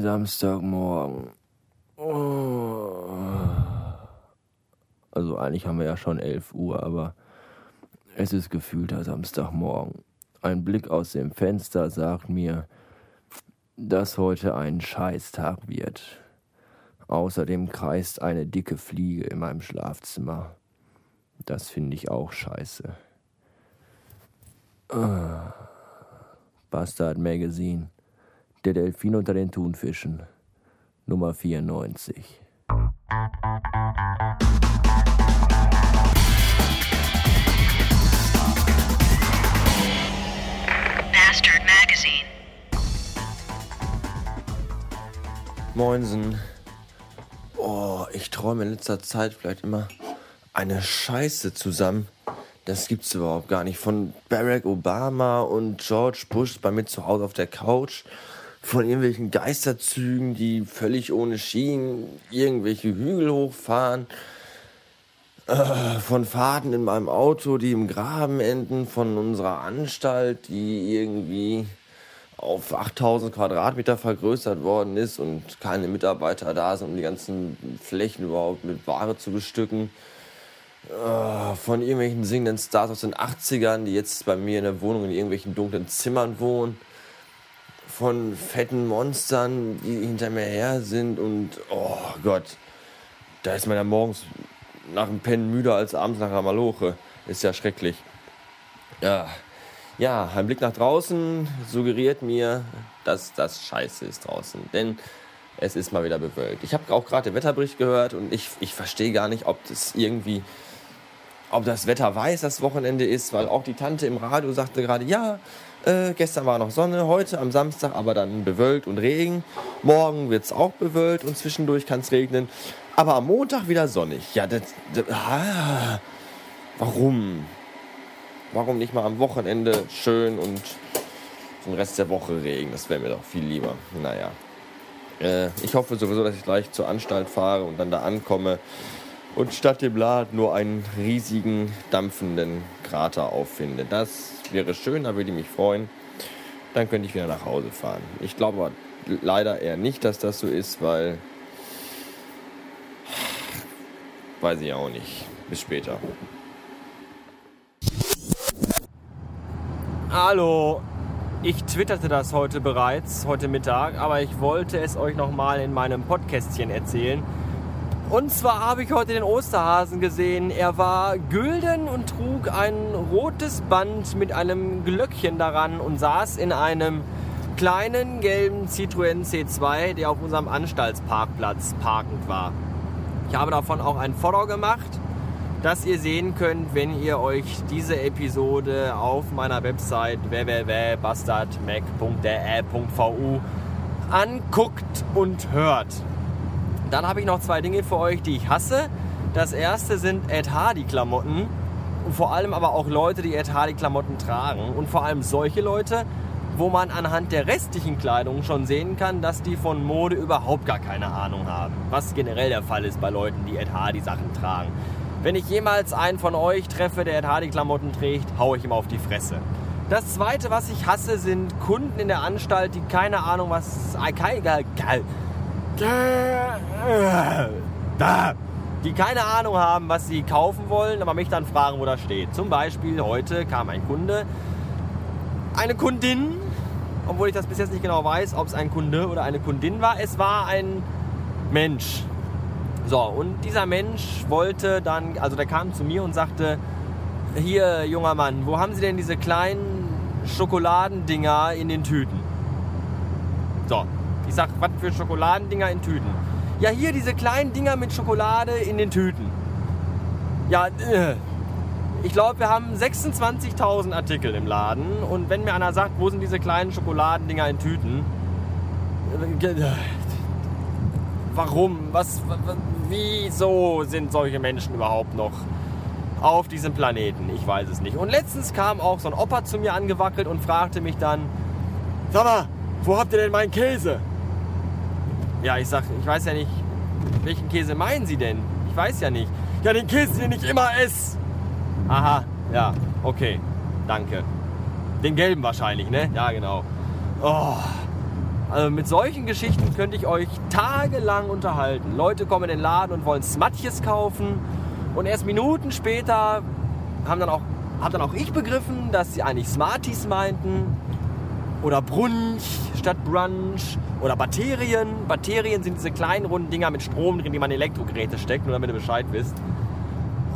Samstagmorgen. Oh. Also eigentlich haben wir ja schon 11 Uhr, aber es ist gefühlter Samstagmorgen. Ein Blick aus dem Fenster sagt mir, dass heute ein Scheißtag wird. Außerdem kreist eine dicke Fliege in meinem Schlafzimmer. Das finde ich auch scheiße. Ah. Bastard Magazine. Der Delfin unter den Thunfischen. Nummer 94. Bastard Magazine. Moinsen. Oh, ich träume in letzter Zeit vielleicht immer eine Scheiße zusammen. Das gibt's überhaupt gar nicht. Von Barack Obama und George Bush bei mir zu Hause auf der Couch. Von irgendwelchen Geisterzügen, die völlig ohne Schienen irgendwelche Hügel hochfahren. Äh, von Fahrten in meinem Auto, die im Graben enden. Von unserer Anstalt, die irgendwie auf 8000 Quadratmeter vergrößert worden ist und keine Mitarbeiter da sind, um die ganzen Flächen überhaupt mit Ware zu bestücken. Äh, von irgendwelchen singenden Stars aus den 80ern, die jetzt bei mir in der Wohnung in irgendwelchen dunklen Zimmern wohnen. Von fetten Monstern, die hinter mir her sind und oh Gott, da ist man ja morgens nach dem Pennen müder als abends nach einer Maloche. Ist ja schrecklich. Ja, ja, ein Blick nach draußen suggeriert mir, dass das scheiße ist draußen. Denn es ist mal wieder bewölkt. Ich habe auch gerade den Wetterbericht gehört und ich, ich verstehe gar nicht, ob das irgendwie, ob das Wetter weiß, dass Wochenende ist, weil auch die Tante im Radio sagte gerade, ja, äh, gestern war noch Sonne, heute am Samstag aber dann bewölkt und Regen. Morgen wird es auch bewölkt und zwischendurch kann es regnen. Aber am Montag wieder sonnig. Ja, das, das ah, warum? Warum nicht mal am Wochenende schön und den Rest der Woche Regen? Das wäre mir doch viel lieber. Naja. Äh, ich hoffe sowieso, dass ich gleich zur Anstalt fahre und dann da ankomme und statt dem Laden nur einen riesigen, dampfenden Krater auffinde. Das wäre schön, da würde ich mich freuen. Dann könnte ich wieder nach Hause fahren. Ich glaube leider eher nicht, dass das so ist, weil. Weiß ich auch nicht. Bis später. Hallo, ich twitterte das heute bereits, heute Mittag, aber ich wollte es euch nochmal in meinem Podcastchen erzählen. Und zwar habe ich heute den Osterhasen gesehen. Er war gülden und trug ein rotes Band mit einem Glöckchen daran und saß in einem kleinen gelben Citroën C2, der auf unserem Anstaltsparkplatz parkend war. Ich habe davon auch ein Foto gemacht das ihr sehen könnt, wenn ihr euch diese Episode auf meiner Website www.bastardmac.de.vu anguckt und hört. Dann habe ich noch zwei Dinge für euch, die ich hasse. Das erste sind Ed Hardy Klamotten und vor allem aber auch Leute, die Ed Hardy Klamotten tragen und vor allem solche Leute, wo man anhand der restlichen Kleidung schon sehen kann, dass die von Mode überhaupt gar keine Ahnung haben. Was generell der Fall ist bei Leuten, die Ed Hardy Sachen tragen. Wenn ich jemals einen von euch treffe, der Ed Hardy-Klamotten trägt, haue ich ihm auf die Fresse. Das zweite, was ich hasse, sind Kunden in der Anstalt, die keine Ahnung, was. Die keine Ahnung haben, was sie kaufen wollen, aber mich dann fragen, wo das steht. Zum Beispiel heute kam ein Kunde, eine Kundin, obwohl ich das bis jetzt nicht genau weiß, ob es ein Kunde oder eine Kundin war. Es war ein Mensch, so, und dieser Mensch wollte dann, also der kam zu mir und sagte, hier, junger Mann, wo haben Sie denn diese kleinen Schokoladendinger in den Tüten? So, ich sag, was für Schokoladendinger in Tüten? Ja, hier diese kleinen Dinger mit Schokolade in den Tüten. Ja, äh, ich glaube, wir haben 26.000 Artikel im Laden und wenn mir einer sagt, wo sind diese kleinen Schokoladendinger in Tüten? Äh, warum? Was, wieso sind solche Menschen überhaupt noch auf diesem Planeten? Ich weiß es nicht. Und letztens kam auch so ein Opa zu mir angewackelt und fragte mich dann, sag mal, wo habt ihr denn meinen Käse? Ja, ich sag, ich weiß ja nicht, welchen Käse meinen Sie denn? Ich weiß ja nicht. Ja, den Käse, den ich immer esse. Aha, ja, okay, danke. Den gelben wahrscheinlich, ne? Ja, genau. Oh, Also mit solchen Geschichten könnte ich euch tagelang unterhalten. Leute kommen in den Laden und wollen Smatjes kaufen und erst Minuten später haben dann auch, hab dann auch ich begriffen, dass sie eigentlich Smarties meinten oder Brunch statt Brunch oder Batterien. Batterien sind diese kleinen runden Dinger mit Strom drin, die man in Elektrogeräte steckt, nur damit ihr Bescheid wisst.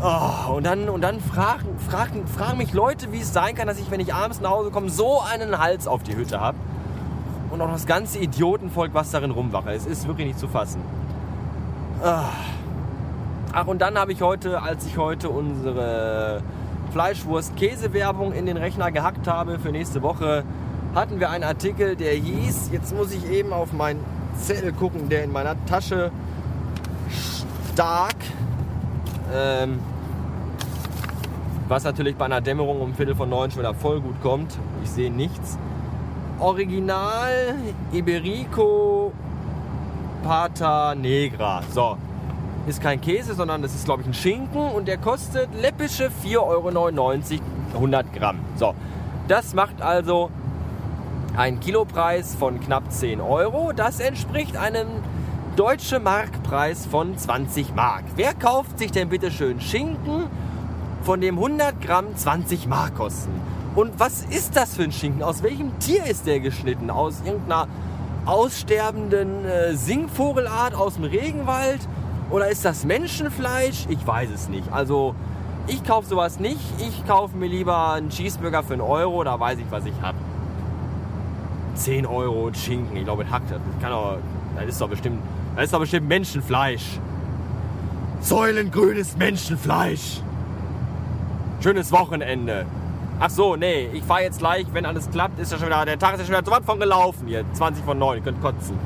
Oh, und dann, und dann fragen, fragen, fragen mich Leute, wie es sein kann, dass ich, wenn ich abends nach Hause komme, so einen Hals auf die Hütte habe. Und auch das ganze Idiotenvolk, was darin rumwache. Es ist wirklich nicht zu fassen. Ah. Ach, und dann habe ich heute, als ich heute unsere Fleischwurst-Käse-Werbung in den Rechner gehackt habe für nächste Woche, hatten wir einen Artikel, der hieß, jetzt muss ich eben auf meinen Zettel gucken, der in meiner Tasche stark, ähm, was natürlich bei einer Dämmerung um Viertel von neun schon wieder voll gut kommt. Ich sehe nichts. Original Iberico Pata Negra. So, ist kein Käse, sondern das ist, glaube ich, ein Schinken und der kostet läppische 4,99 Euro 100 Gramm. So, das macht also einen Kilopreis von knapp 10 Euro. Das entspricht einem deutschen Markpreis von 20 Mark. Wer kauft sich denn bitte schön Schinken, von dem 100 Gramm 20 Mark kosten? Und was ist das für ein Schinken? Aus welchem Tier ist der geschnitten? Aus irgendeiner aussterbenden äh, Singvogelart aus dem Regenwald? Oder ist das Menschenfleisch? Ich weiß es nicht. Also ich kaufe sowas nicht. Ich kaufe mir lieber einen Cheeseburger für einen Euro. Da weiß ich, was ich habe. 10 Euro Schinken. Ich glaube, hackt. Das kann doch, das ist doch bestimmt, das ist doch bestimmt Menschenfleisch. Säulengrünes Menschenfleisch. Schönes Wochenende. Ach so, nee, ich fahre jetzt gleich, wenn alles klappt, ist ja schon wieder, der Tag ist ja schon wieder so weit von gelaufen hier. 20 von 9, ihr könnt kotzen.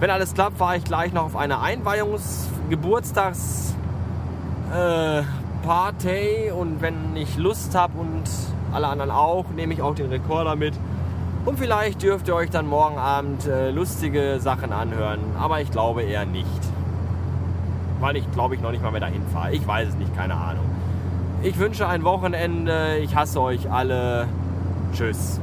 Wenn alles klappt, fahre ich gleich noch auf eine Einweihungs-Geburtstags- äh, und wenn ich Lust habe und alle anderen auch, nehme ich auch den Rekorder mit. Und vielleicht dürft ihr euch dann morgen Abend äh, lustige Sachen anhören, aber ich glaube eher nicht. Weil ich glaube ich noch nicht mal mehr dahin fahre. Ich weiß es nicht, keine Ahnung. Ich wünsche ein Wochenende. Ich hasse euch alle. Tschüss.